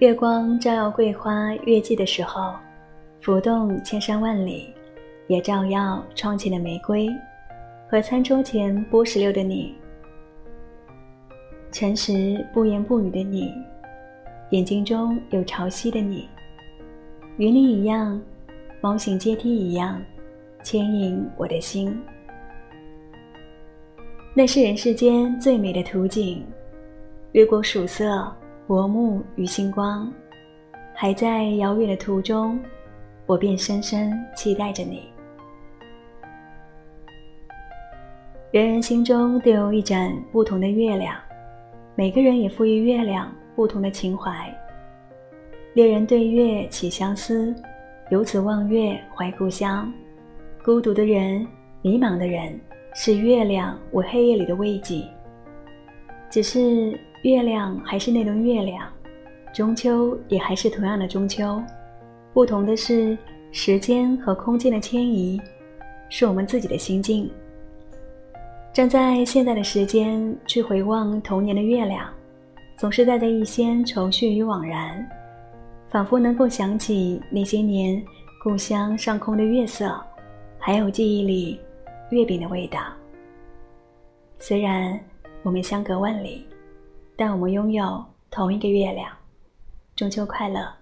月光照耀桂花月季的时候，浮动千山万里，也照耀窗前的玫瑰和餐桌前剥石榴的你。诚实不言不语的你，眼睛中有潮汐的你，与你一样，猫行阶梯一样，牵引我的心。那是人世间最美的图景，越过曙色。薄暮与星光，还在遥远的途中，我便深深期待着你。人人心中都有一盏不同的月亮，每个人也赋予月亮不同的情怀。恋人对月起相思，游子望月怀故乡。孤独的人，迷茫的人，是月亮为黑夜里的慰藉。只是。月亮还是那轮月亮，中秋也还是同样的中秋，不同的是时间和空间的迁移，是我们自己的心境。站在现在的时间去回望童年的月亮，总是带着一些愁绪与惘然，仿佛能够想起那些年故乡上空的月色，还有记忆里月饼的味道。虽然我们相隔万里。但我们拥有同一个月亮，中秋快乐。